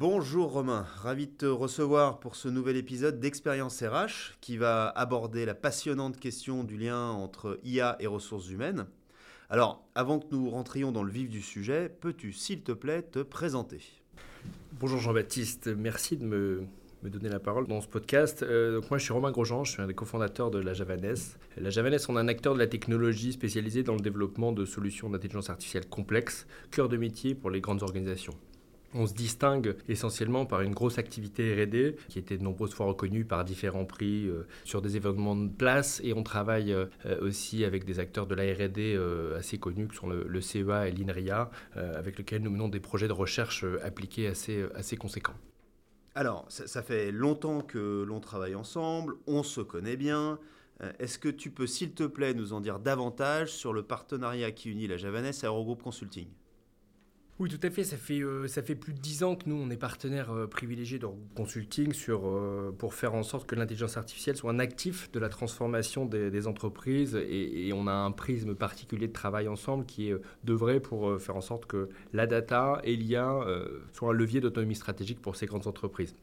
Bonjour Romain, ravi de te recevoir pour ce nouvel épisode d'Expérience RH qui va aborder la passionnante question du lien entre IA et ressources humaines. Alors, avant que nous rentrions dans le vif du sujet, peux-tu s'il te plaît te présenter? Bonjour Jean-Baptiste, merci de me, donner la parole dans ce podcast. Euh, moi je suis Romain Grosjean, je suis un des cofondateurs de la Javanesse. La Javanesse, on est un acteur de la technologie spécialisé dans le développement de solutions d'intelligence artificielle complexes, cœur de métier pour les grandes organisations. On se distingue essentiellement par une grosse activité RD qui était de nombreuses fois reconnue par différents prix euh, sur des événements de place et on travaille euh, aussi avec des acteurs de la RD euh, assez connus qui sont le, CEA et l'INRIA avec lesquels nous menons des projets de recherche appliqués assez, conséquents. Alors, ça, fait longtemps que l'on travaille ensemble, on se connaît bien. Est-ce que tu peux, s'il te plaît, nous en dire davantage sur le partenariat qui unit la Javanese et Eurogroup Consulting? Oui, tout à fait. Ça fait, euh, ça fait plus de dix ans que nous, on est partenaire euh, privilégié de consulting sur, euh, pour faire en sorte que l'intelligence artificielle soit un actif de la transformation des, entreprises. Et, on a un prisme particulier de travail ensemble qui est de vrai pour faire en sorte que la data et l'IA soient un levier d'autonomie stratégique pour ces grandes entreprises.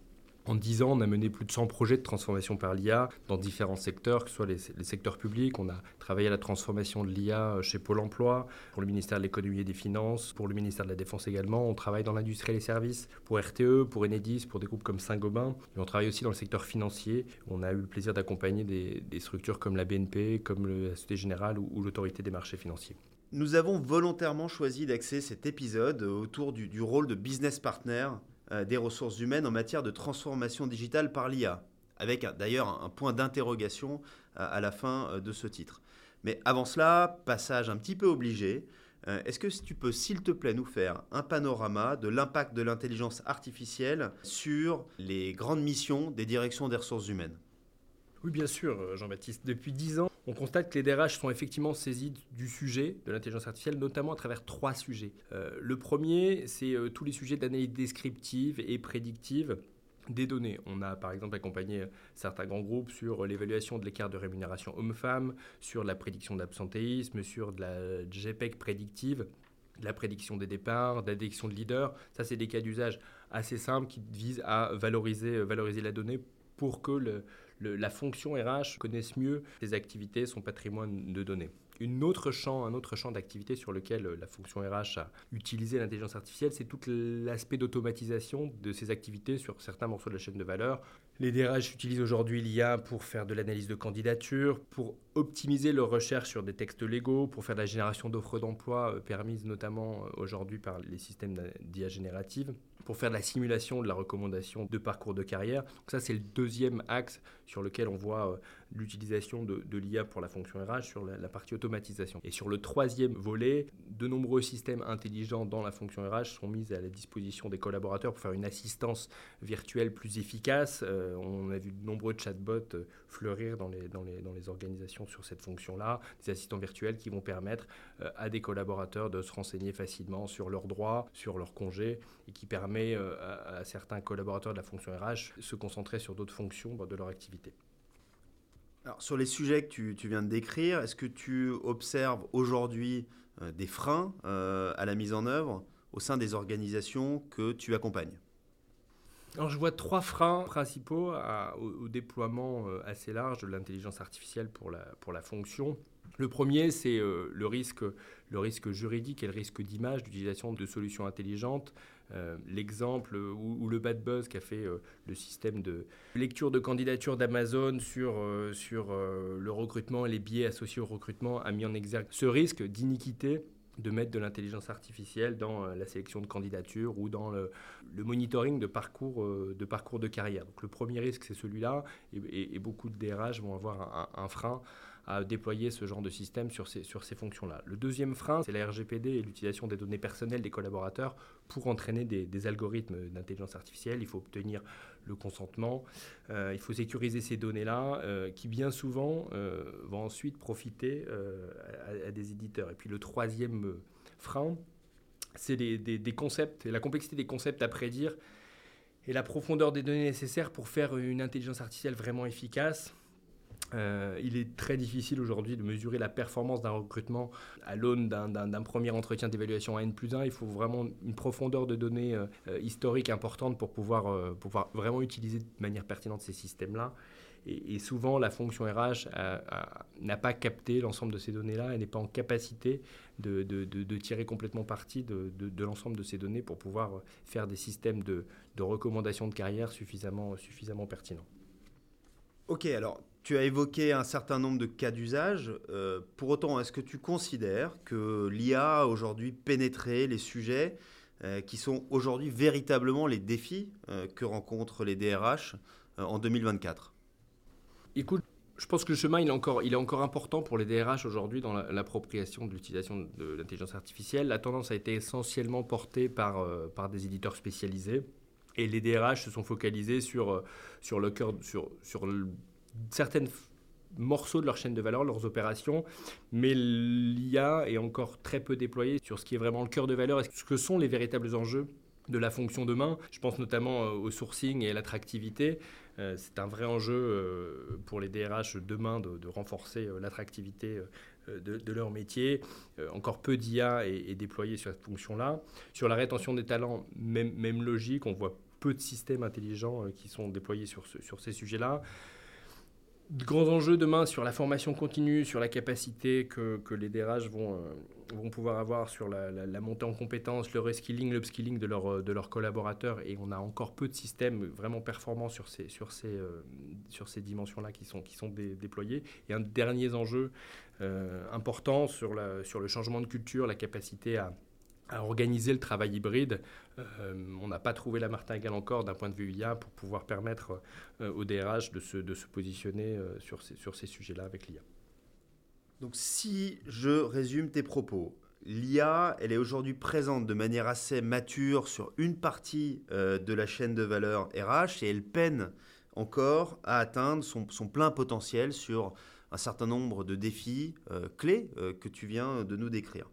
En 10 ans, on a mené plus de 100 projets de transformation par l'IA dans différents secteurs, que ce soit les, secteurs publics. On a travaillé à la transformation de l'IA chez Pôle emploi, pour le ministère de l'économie et des finances, pour le ministère de la Défense également. On travaille dans l'industrie et les services, pour RTE, pour Enedis, pour des groupes comme Saint-Gobain. On travaille aussi dans le secteur financier. On a eu le plaisir d'accompagner des, structures comme la BNP, comme la Société Générale ou, l'Autorité des marchés financiers. Nous avons volontairement choisi d'axer cet épisode autour du, rôle de business partner euh, des ressources humaines en matière de transformation digitale par l'IA, avec d'ailleurs un point d'interrogation euh, à la fin euh, de ce titre. Mais avant cela, passage un petit peu obligé, est-ce que tu peux, s'il te plaît, nous faire un panorama de l'impact de l'intelligence artificielle sur les grandes missions des directions des ressources humaines? Oui, bien sûr, Jean-Baptiste. Depuis dix ans, on constate que les DRH sont effectivement saisis du sujet de l'intelligence artificielle, notamment à travers trois sujets. Euh, le premier, c'est euh, tous les sujets d'analyse descriptive et prédictive des données. On a par exemple accompagné certains grands groupes sur l'évaluation de l'écart de rémunération homme-femme, sur la prédiction d'absentéisme, sur de la JPEG prédictive, la prédiction des départs, d'addiction de leaders. Ça, c'est des cas d'usage assez simples qui visent à valoriser la donnée pour que le, la fonction RH connaisse mieux ses activités, son patrimoine de données. Autre champ, un autre champ d'activité sur lequel euh, la fonction RH a utilisé l'intelligence artificielle, c'est tout l'aspect d'automatisation de ces activités sur certains morceaux de la chaîne de valeur. Les DRH utilisent aujourd'hui l'IA pour faire de l'analyse de candidature, pour optimiser leurs recherches sur des textes légaux, pour faire de la génération d'offres d'emploi euh, permises notamment euh, aujourd'hui par les systèmes d'IA générative pour faire de la simulation de la recommandation de parcours de carrière. Donc ça, c'est le deuxième axe sur lequel on voit euh, l'utilisation de, l'IA pour la fonction RH sur la, partie automatisation. Et sur le troisième volet, de nombreux systèmes intelligents dans la fonction RH sont mis à la disposition des collaborateurs pour faire une assistance virtuelle plus efficace. Euh, on a vu de nombreux chatbots euh, fleurir dans les, organisations sur cette fonction-là, des assistants virtuels qui vont permettre à des collaborateurs de se renseigner facilement sur leurs droits, sur leurs congés, et qui permet à, certains collaborateurs de la fonction RH se concentrer sur d'autres fonctions de leur activité. Sur les sujets que tu, viens de décrire, est-ce que tu observes aujourd'hui euh, des freins euh, à la mise en œuvre au sein des organisations que tu accompagnes? Alors, je vois trois freins principaux au, déploiement euh, assez large de l'intelligence artificielle pour la, pour la fonction. Le premier, c'est le, risque, le risque juridique et le risque d'image d'utilisation de solutions intelligentes euh, l'exemple ou, le bad buzz qu'a fait euh, le système de lecture de candidature d'Amazon sur, euh, sur le recrutement et les biais associés au recrutement a mis en exergue ce risque d'iniquité de mettre de l'intelligence artificielle dans la sélection de candidatures ou dans le, monitoring de parcours, de parcours de carrière. Donc le premier risque, c'est celui-là, et, beaucoup de DRH vont avoir un frein à déployer ce genre de système sur ces, sur ces fonctions-là. Le deuxième frein, c'est la RGPD et l'utilisation des données personnelles des collaborateurs pour entraîner des, algorithmes d'intelligence artificielle. Il faut obtenir le consentement, euh, il faut sécuriser ces données-là euh, qui bien souvent euh, vont ensuite profiter à, des éditeurs. Et puis le troisième frein, c'est des, concepts la complexité des concepts à prédire et la profondeur des données nécessaires pour faire une intelligence artificielle vraiment efficace Euh, il est très difficile aujourd'hui de mesurer la performance d'un recrutement à l'aune d'un premier entretien d'évaluation à N plus 1. Il faut vraiment une profondeur de données euh, historiques importante pour pouvoir, vraiment utiliser de manière pertinente ces systèmes-là. Et, souvent, la fonction RH n'a pas capté l'ensemble de ces données-là et n'est pas en capacité de, tirer complètement parti de, l'ensemble de ces données pour pouvoir faire des systèmes de, recommandations de carrière suffisamment pertinents. Ok, alors tu as évoqué un certain nombre de cas d'usage. Euh, pour autant, est-ce que tu considères que l'IA a aujourd'hui pénétré les sujets euh, qui sont aujourd'hui véritablement les défis euh, que rencontrent les DRH en 2024 Écoute, je pense que le chemin il est encore, important pour les DRH aujourd'hui dans l'appropriation de l'utilisation de l'intelligence artificielle. La tendance a été essentiellement portée par, par des éditeurs spécialisés. Et les DRH se sont focalisés sur, sur, le cœur, sur, sur certains morceaux de leur chaîne de valeur, leurs opérations, mais l'IA est encore très peu déployée sur ce qui est vraiment le cœur de valeur et ce que sont les véritables enjeux de la fonction demain. Je pense notamment euh, au sourcing et à l'attractivité. Euh, c'est un vrai enjeu euh, pour les DRH demain de, renforcer l'attractivité de, leur métier. Encore peu d'IA est, déployé sur cette fonction-là. Sur la rétention des talents, même, même logique, on voit peu de systèmes intelligents qui sont déployés sur, sur ces sujets-là de grands enjeux demain sur la formation continue, sur la capacité que, que les DRH vont, euh, vont pouvoir avoir sur la, la, montée en compétences, le reskilling, l'upskilling de, leur, de leurs collaborateurs. Et on a encore peu de systèmes vraiment performants sur ces, sur ces, euh, ces dimensions-là qui sont, qui sont déployés. Et un dernier enjeu euh, important sur, la, sur le changement de culture, la capacité à à organiser le travail hybride. Euh, on n'a pas trouvé la martingale encore d'un point de vue IA pour pouvoir permettre euh, au DRH de se, de se positionner euh, sur ces, sur ces sujets-là avec l'IA. Donc si je résume tes propos, l'IA, elle est aujourd'hui présente de manière assez mature sur une partie de la chaîne de valeur RH et elle peine encore à atteindre son, son plein potentiel sur un certain nombre de défis clés que tu viens de nous décrire.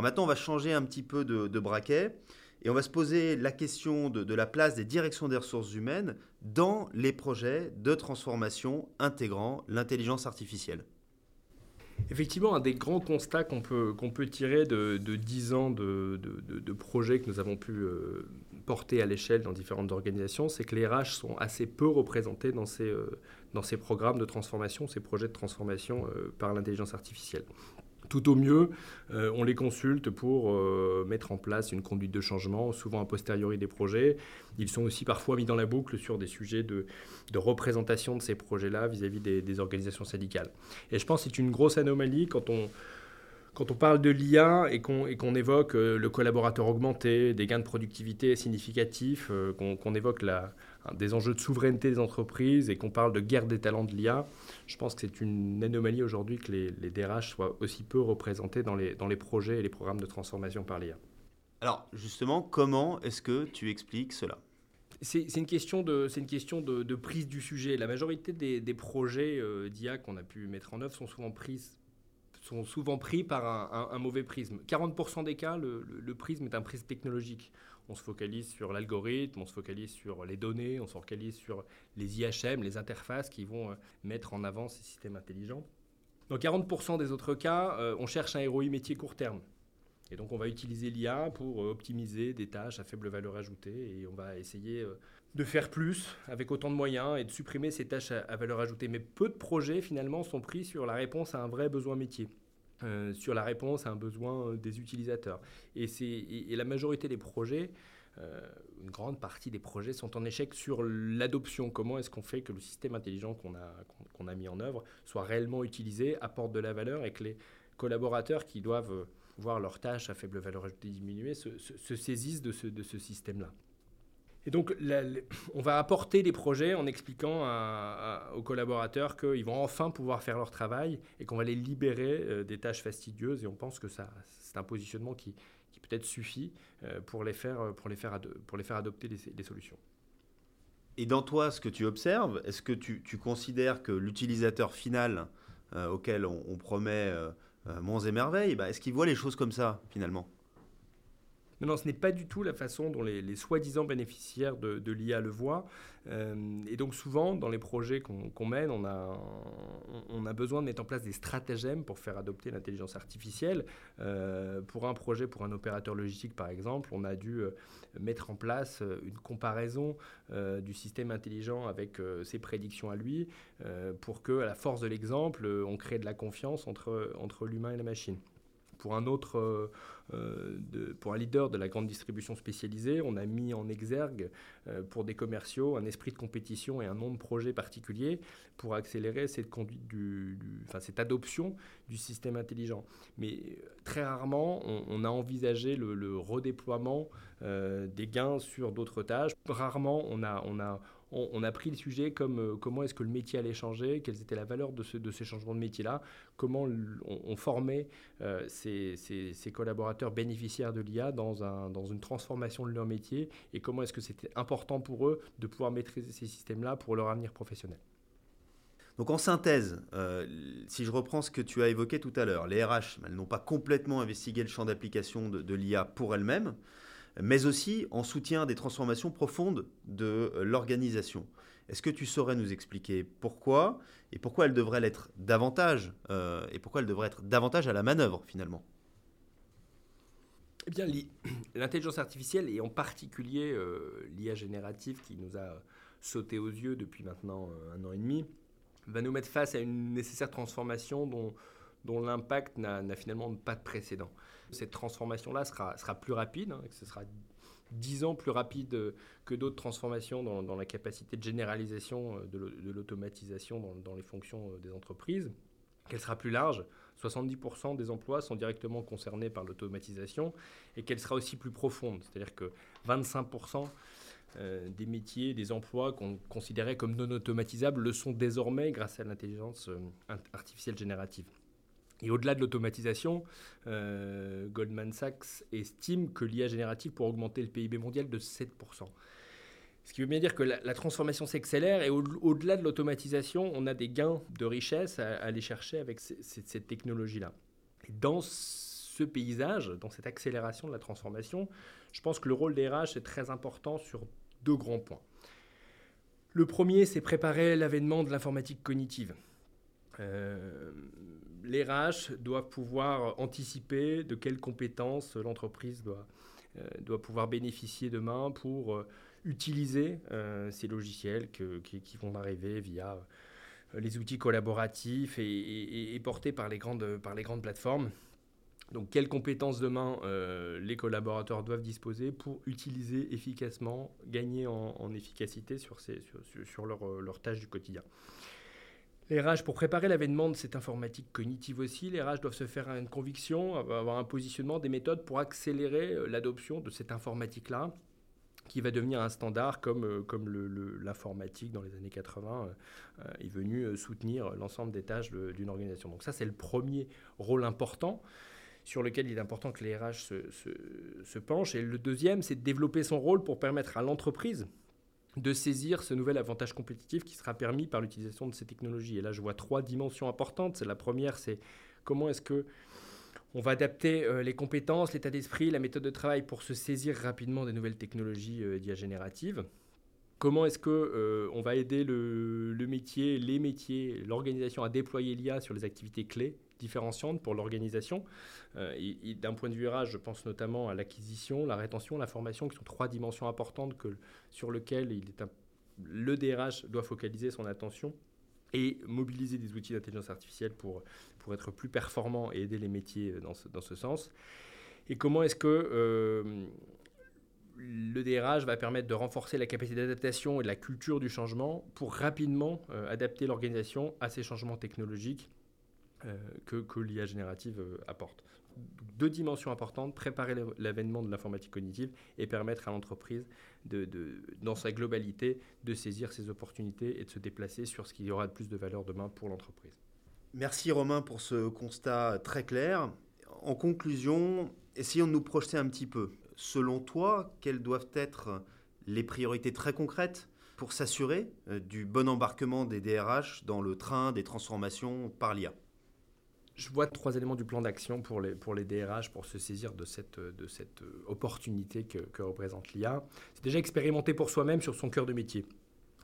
Maintenant, on va changer un petit peu de, braquet et on va se poser la question de, la place des directions des ressources humaines dans les projets de transformation intégrant l'intelligence artificielle. Effectivement, un des grands constats qu'on peut, tirer de, de 10 ans de, de, projets que nous avons pu euh, porter à l'échelle dans différentes organisations, c'est que les RH sont assez peu représentés dans ces, euh, programmes de transformation, ces projets de transformation euh, par l'intelligence artificielle. Tout au mieux, euh, on les consulte pour euh, mettre en place une conduite de changement, souvent a posteriori des projets. Ils sont aussi parfois mis dans la boucle sur des sujets de, représentation de ces projets-là vis-à-vis des, organisations syndicales. Et je pense que c'est une grosse anomalie quand on, quand on parle de l'IA et qu'on évoque euh, le collaborateur augmenté, des gains de productivité significatifs, qu'on évoque la, des enjeux de souveraineté des entreprises et qu'on parle de guerre des talents de l'IA, je pense que c'est une anomalie aujourd'hui que les, DRH soient aussi peu représentés dans les, dans les projets et les programmes de transformation par l'IA. Alors justement, comment est-ce que tu expliques cela? C'est une question, de, une question de, prise du sujet. La majorité des, projets euh, d'IA qu'on a pu mettre en œuvre sont souvent, prises, sont souvent pris par un, mauvais prisme. 40% des cas, le, prisme est un prisme technologique on se focalise sur l'algorithme, on se focalise sur les données, on se focalise sur les IHM, les interfaces qui vont euh, mettre en avant ces systèmes intelligents. Dans 40% des autres cas, euh, on cherche un ROI métier court terme. Et donc on va utiliser l'IA pour euh, optimiser des tâches à faible valeur ajoutée et on va essayer de faire plus avec autant de moyens et de supprimer ces tâches à valeur ajoutée. Mais peu de projets finalement sont pris sur la réponse à un vrai besoin métier. Euh, sur la réponse à un besoin euh, des utilisateurs. Et, et, la majorité des projets, euh, une grande partie des projets sont en échec sur l'adoption. Comment est-ce qu'on fait que le système intelligent qu'on a, a mis en œuvre soit réellement utilisé, apporte de la valeur et que les collaborateurs qui doivent voir leurs tâches à faible valeur ajoutée diminuer se, se saisissent de ce, de ce système-là? Et donc, on va apporter des projets en expliquant aux collaborateurs qu'ils vont enfin pouvoir faire leur travail et qu'on va les libérer euh, des tâches fastidieuses. Et on pense que ça, c'est un positionnement qui, peut-être suffit euh, pour les faire, pour les faire, les adopter des, solutions. Et dans toi, ce que tu observes, est-ce que tu, considères que l'utilisateur final euh, auquel on, promet monts et merveilles, bah, est-ce qu'il voit les choses comme ça finalement? Non, ce n'est pas du tout la façon dont les, soi-disant bénéficiaires de, l'IA le voient. Euh, et donc souvent, dans les projets qu'on mène, on a, besoin de mettre en place des stratagèmes pour faire adopter l'intelligence artificielle. Euh, pour un projet, pour un opérateur logistique par exemple, on a dû euh, mettre en place une comparaison du système intelligent avec ses prédictions à lui, pour que, à la force de l'exemple, on crée de la confiance entre l'humain et la machine. Pour un autre, euh, euh, pour un leader de la grande distribution spécialisée, on a mis en exergue euh, pour des commerciaux un esprit de compétition et un nom de projet particulier pour accélérer cette conduite du, enfin, cette adoption du système intelligent. Mais très rarement, on, a envisagé le, le redéploiement des gains sur d'autres tâches. Rarement, on a, on a on, a pris le sujet comme euh, comment est-ce que le métier allait changer, quelles étaient la valeur de, de ces changements de métier-là, comment on, formait euh, ces, collaborateurs bénéficiaires de l'IA dans, un, dans une transformation de leur métier et comment est-ce que c'était important pour eux de pouvoir maîtriser ces systèmes-là pour leur avenir professionnel. Donc en synthèse, euh, si je reprends ce que tu as évoqué tout à l'heure, les RH, n'ont pas complètement investigué le champ d'application de l'IA pour elles-mêmes mais aussi en soutien des transformations profondes de euh, l'organisation. Est-ce que tu saurais nous expliquer pourquoi et pourquoi elle devrait l'être davantage euh, et pourquoi elle devrait être davantage à la manœuvre finalement? Eh bien, l'intelligence artificielle et en particulier euh, l'IA générative qui nous a sauté aux yeux depuis maintenant un an et demi va nous mettre face à une nécessaire transformation dont, dont l'impact n'a finalement pas de précédent. Cette transformation-là sera, sera plus rapide, hein, ce sera 10 ans plus rapide que d'autres transformations dans, la capacité de généralisation euh, de l'automatisation dans, les fonctions euh, des entreprises, qu'elle sera plus large. 70% des emplois sont directement concernés par l'automatisation et qu'elle sera aussi plus profonde. C'est-à-dire que 25% euh, des métiers, des emplois qu'on considérait comme non automatisables le sont désormais grâce à l'intelligence artificielle générative. Et au-delà de l'automatisation, euh, Goldman Sachs estime que l'IA générative pourrait augmenter le PIB mondial de 7%. Ce qui veut bien dire que la, transformation s'accélère et au-delà de l'automatisation, on a des gains de richesse à, aller chercher avec cette technologie-là. Dans ce paysage, dans cette accélération de la transformation, je pense que le rôle des RH est très important sur deux grands points. Le premier, c'est préparer l'avènement de l'informatique cognitive. Euh, les RH doivent pouvoir anticiper de quelles compétences l'entreprise doit, euh, pouvoir bénéficier demain pour euh, utiliser euh, ces logiciels qui, vont arriver via les outils collaboratifs et, portés par les, grandes, par plateformes. Donc, quelles compétences demain les collaborateurs doivent disposer pour utiliser efficacement, gagner en, efficacité sur, ces, sur, sur leurs tâches du quotidien? Les RH, pour préparer l'avènement de cette informatique cognitive aussi, les RH doivent se faire une conviction, avoir un positionnement, des méthodes pour accélérer euh, l'adoption de cette informatique-là, qui va devenir un standard comme, euh, l'informatique dans les années 80 euh, est venue soutenir l'ensemble des tâches d'une organisation. Donc ça, c'est le premier rôle important sur lequel il est important que les RH se penchent. Et le deuxième, c'est de développer son rôle pour permettre à l'entreprise de saisir ce nouvel avantage compétitif qui sera permis par l'utilisation de ces technologies. Et là, je vois trois dimensions importantes. La première, c'est comment est-ce que on va adapter euh, les compétences, l'état d'esprit, la méthode de travail pour se saisir rapidement des nouvelles technologies euh, d'IA générative. Comment est-ce que euh, on va aider le, métier, les métiers, l'organisation à déployer l'IA sur les activités clés différenciantes pour l'organisation euh, D'un point de vue RH, je pense notamment à l'acquisition, la rétention, la formation, qui sont trois dimensions importantes sur lesquelles il le DRH doit focaliser son attention et mobiliser des outils d'intelligence artificielle pour, pour être plus performant et aider les métiers dans ce, dans ce sens. Et comment est-ce que euh, le DRH va permettre de renforcer la capacité d'adaptation et la culture du changement pour rapidement euh, adapter l'organisation à ces changements technologiques euh, que, l'IA générative euh, apporte. Deux dimensions importantes, préparer l'avènement de l'informatique cognitive et permettre à l'entreprise, de, dans sa globalité, de saisir ces opportunités et de se déplacer sur ce qui aura de plus de valeur demain pour l'entreprise. Merci Romain pour ce constat très clair. En conclusion, essayons de nous projeter un petit peu selon toi, quelles doivent être les priorités très concrètes pour s'assurer euh, du bon embarquement des DRH dans le train des transformations par l'IA je vois trois éléments du plan d'action pour les, pour DRH pour se saisir de cette, cette opportunité que, que représente l'IA. C'est déjà expérimenter pour soi-même sur son cœur de métier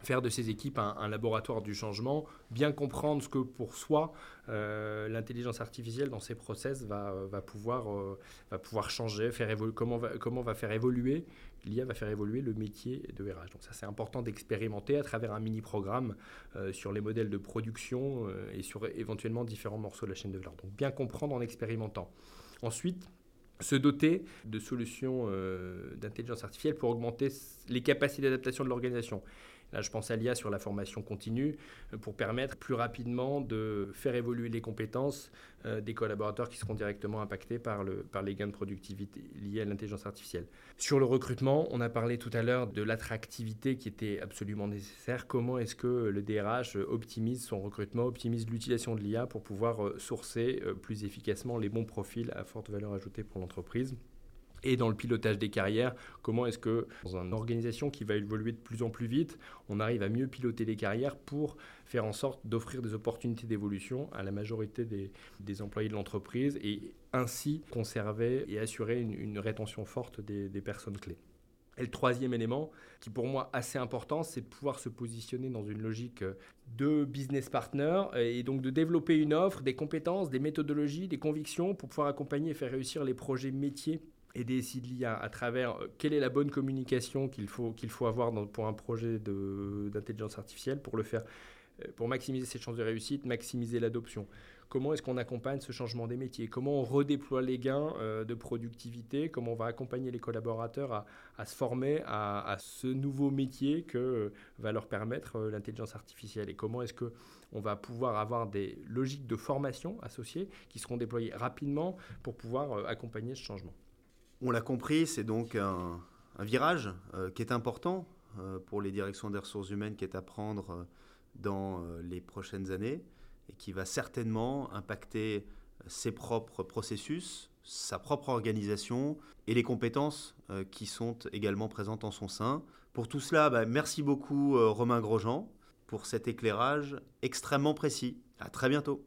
faire de ces équipes un, laboratoire du changement, bien comprendre ce que pour soi euh, l'intelligence artificielle dans ses process va, euh, va, pouvoir, euh, va pouvoir changer, faire évoluer, comment, va, comment va faire évoluer, l'IA va faire évoluer le métier de RH. Donc ça c'est important d'expérimenter à travers un mini-programme sur les modèles de production et sur éventuellement différents morceaux de la chaîne de valeur. Donc bien comprendre en expérimentant. Ensuite, se doter de solutions d'intelligence artificielle pour augmenter les capacités d'adaptation de l'organisation. Je pense à l'IA sur la formation continue euh, pour permettre plus rapidement de faire évoluer les compétences euh, des collaborateurs qui seront directement impactés par, par les gains de productivité liés à l'intelligence artificielle. Sur le recrutement, on a parlé tout à l'heure de l'attractivité qui était absolument nécessaire. Comment est-ce que le DRH optimise son recrutement, optimise l'utilisation de l'IA pour pouvoir euh, sourcer plus efficacement les bons profils à forte valeur ajoutée pour l'entreprise? Et dans le pilotage des carrières, comment est-ce que dans une organisation qui va évoluer de plus en plus vite, on arrive à mieux piloter les carrières pour faire en sorte d'offrir des opportunités d'évolution à la majorité des, employés de l'entreprise et ainsi conserver et assurer une, rétention forte des, des personnes clés. Et le troisième élément, qui pour moi assez important, c'est de pouvoir se positionner dans une logique de business partner et donc de développer une offre, des compétences, des méthodologies, des convictions pour pouvoir accompagner et faire réussir les projets métiers et l'IA à travers euh, quelle est la bonne communication qu'il faut, qu'il faut avoir pour un projet d'intelligence artificielle pour le faire, euh, pour maximiser ses chances de réussite, maximiser l'adoption? Comment est-ce qu'on accompagne ce changement des métiers? Comment on redéploie les gains euh, de productivité? Comment on va accompagner les collaborateurs à, se former à, ce nouveau métier que va leur permettre l'intelligence artificielle? Et comment est-ce que on va pouvoir avoir des logiques de formation associées qui seront déployées rapidement pour pouvoir accompagner ce changement? On l'a compris, c'est donc un, virage euh, qui est important euh, pour les directions des ressources humaines qui est à prendre euh, dans les prochaines années et qui va certainement impacter ses propres processus, sa propre organisation et les compétences qui sont également présentes en son sein. Pour tout cela, bah, merci beaucoup Romain Grosjean pour cet éclairage extrêmement précis. À très bientôt.